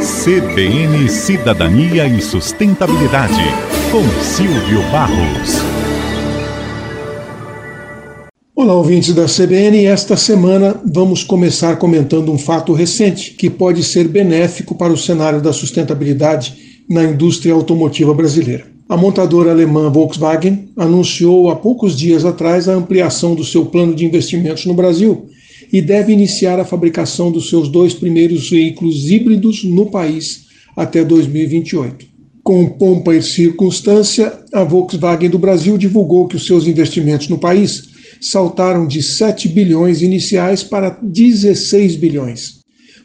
CBN Cidadania e Sustentabilidade, com Silvio Barros. Olá, ouvintes da CBN. Esta semana vamos começar comentando um fato recente que pode ser benéfico para o cenário da sustentabilidade na indústria automotiva brasileira. A montadora alemã Volkswagen anunciou há poucos dias atrás a ampliação do seu plano de investimentos no Brasil e deve iniciar a fabricação dos seus dois primeiros veículos híbridos no país até 2028. Com pompa e circunstância, a Volkswagen do Brasil divulgou que os seus investimentos no país saltaram de 7 bilhões iniciais para 16 bilhões.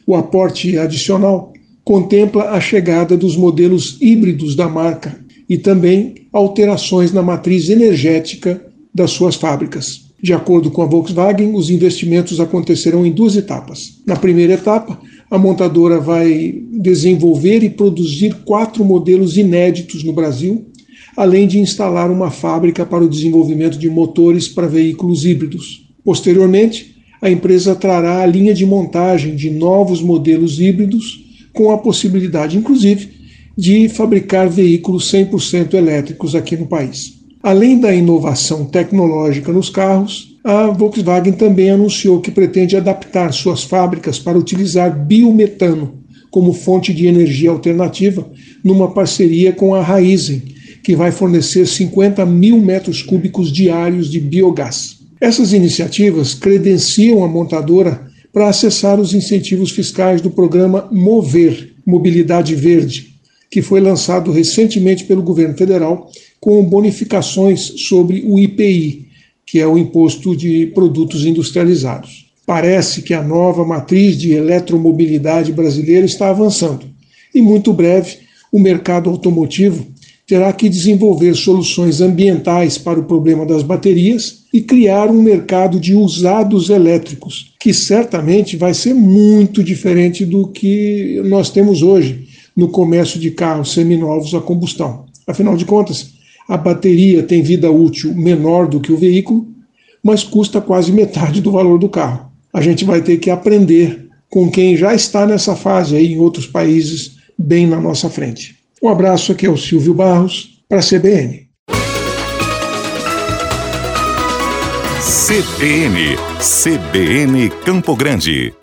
O aporte adicional contempla a chegada dos modelos híbridos da marca e também alterações na matriz energética das suas fábricas. De acordo com a Volkswagen, os investimentos acontecerão em duas etapas. Na primeira etapa, a montadora vai desenvolver e produzir quatro modelos inéditos no Brasil, além de instalar uma fábrica para o desenvolvimento de motores para veículos híbridos. Posteriormente, a empresa trará a linha de montagem de novos modelos híbridos, com a possibilidade, inclusive, de fabricar veículos 100% elétricos aqui no país. Além da inovação tecnológica nos carros, a Volkswagen também anunciou que pretende adaptar suas fábricas para utilizar biometano como fonte de energia alternativa, numa parceria com a Raizen, que vai fornecer 50 mil metros cúbicos diários de biogás. Essas iniciativas credenciam a montadora para acessar os incentivos fiscais do programa Mover Mobilidade Verde, que foi lançado recentemente pelo governo federal com bonificações sobre o IPI, que é o Imposto de Produtos Industrializados. Parece que a nova matriz de eletromobilidade brasileira está avançando e, muito breve, o mercado automotivo terá que desenvolver soluções ambientais para o problema das baterias e criar um mercado de usados elétricos, que certamente vai ser muito diferente do que nós temos hoje no comércio de carros seminovos a combustão. Afinal de contas, a bateria tem vida útil menor do que o veículo, mas custa quase metade do valor do carro. A gente vai ter que aprender com quem já está nessa fase aí em outros países, bem na nossa frente. Um abraço, aqui é o Silvio Barros, para a CBN. CBN, CBN Campo Grande.